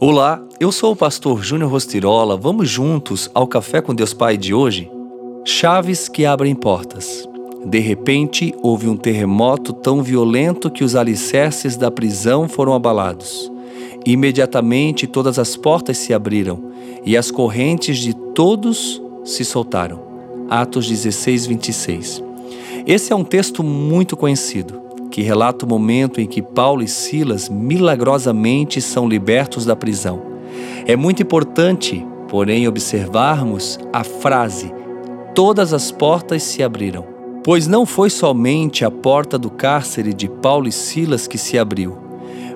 Olá, eu sou o pastor Júnior Rostirola. Vamos juntos ao Café com Deus Pai de hoje? Chaves que abrem portas. De repente, houve um terremoto tão violento que os alicerces da prisão foram abalados. Imediatamente todas as portas se abriram e as correntes de todos se soltaram. Atos 16, 26. Esse é um texto muito conhecido que relata o momento em que Paulo e Silas milagrosamente são libertos da prisão. É muito importante, porém, observarmos a frase: Todas as portas se abriram. Pois não foi somente a porta do cárcere de Paulo e Silas que se abriu,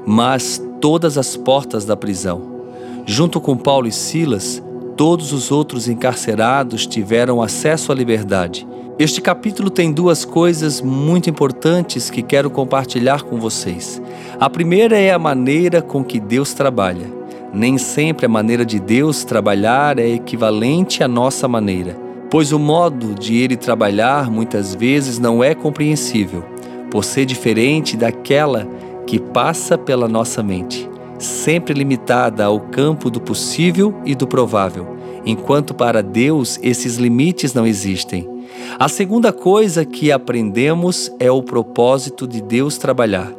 mas todas as portas da prisão. Junto com Paulo e Silas, todos os outros encarcerados tiveram acesso à liberdade este capítulo tem duas coisas muito importantes que quero compartilhar com vocês. A primeira é a maneira com que Deus trabalha. Nem sempre a maneira de Deus trabalhar é equivalente à nossa maneira, pois o modo de ele trabalhar muitas vezes não é compreensível, por ser diferente daquela que passa pela nossa mente, sempre limitada ao campo do possível e do provável, enquanto para Deus esses limites não existem. A segunda coisa que aprendemos é o propósito de Deus trabalhar,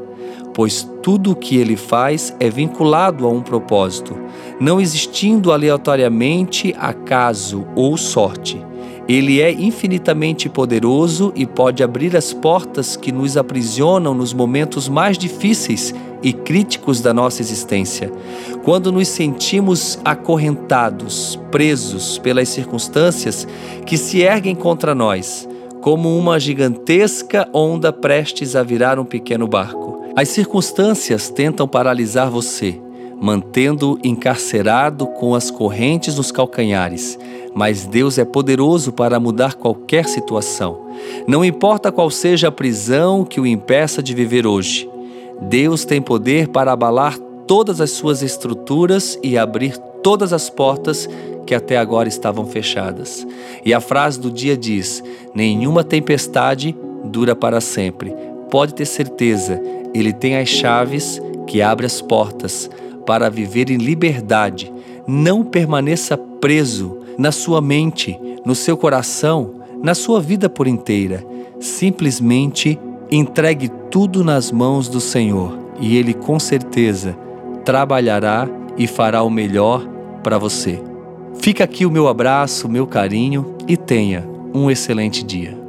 pois tudo o que ele faz é vinculado a um propósito, não existindo aleatoriamente acaso ou sorte. Ele é infinitamente poderoso e pode abrir as portas que nos aprisionam nos momentos mais difíceis e críticos da nossa existência. Quando nos sentimos acorrentados, presos pelas circunstâncias que se erguem contra nós, como uma gigantesca onda prestes a virar um pequeno barco. As circunstâncias tentam paralisar você, mantendo encarcerado com as correntes nos calcanhares mas Deus é poderoso para mudar qualquer situação. Não importa qual seja a prisão que o impeça de viver hoje, Deus tem poder para abalar todas as suas estruturas e abrir todas as portas que até agora estavam fechadas. E a frase do dia diz: Nenhuma tempestade dura para sempre. Pode ter certeza, Ele tem as chaves que abrem as portas para viver em liberdade. Não permaneça preso na sua mente, no seu coração, na sua vida por inteira. Simplesmente entregue tudo nas mãos do Senhor e Ele com certeza trabalhará e fará o melhor para você. Fica aqui o meu abraço, o meu carinho e tenha um excelente dia.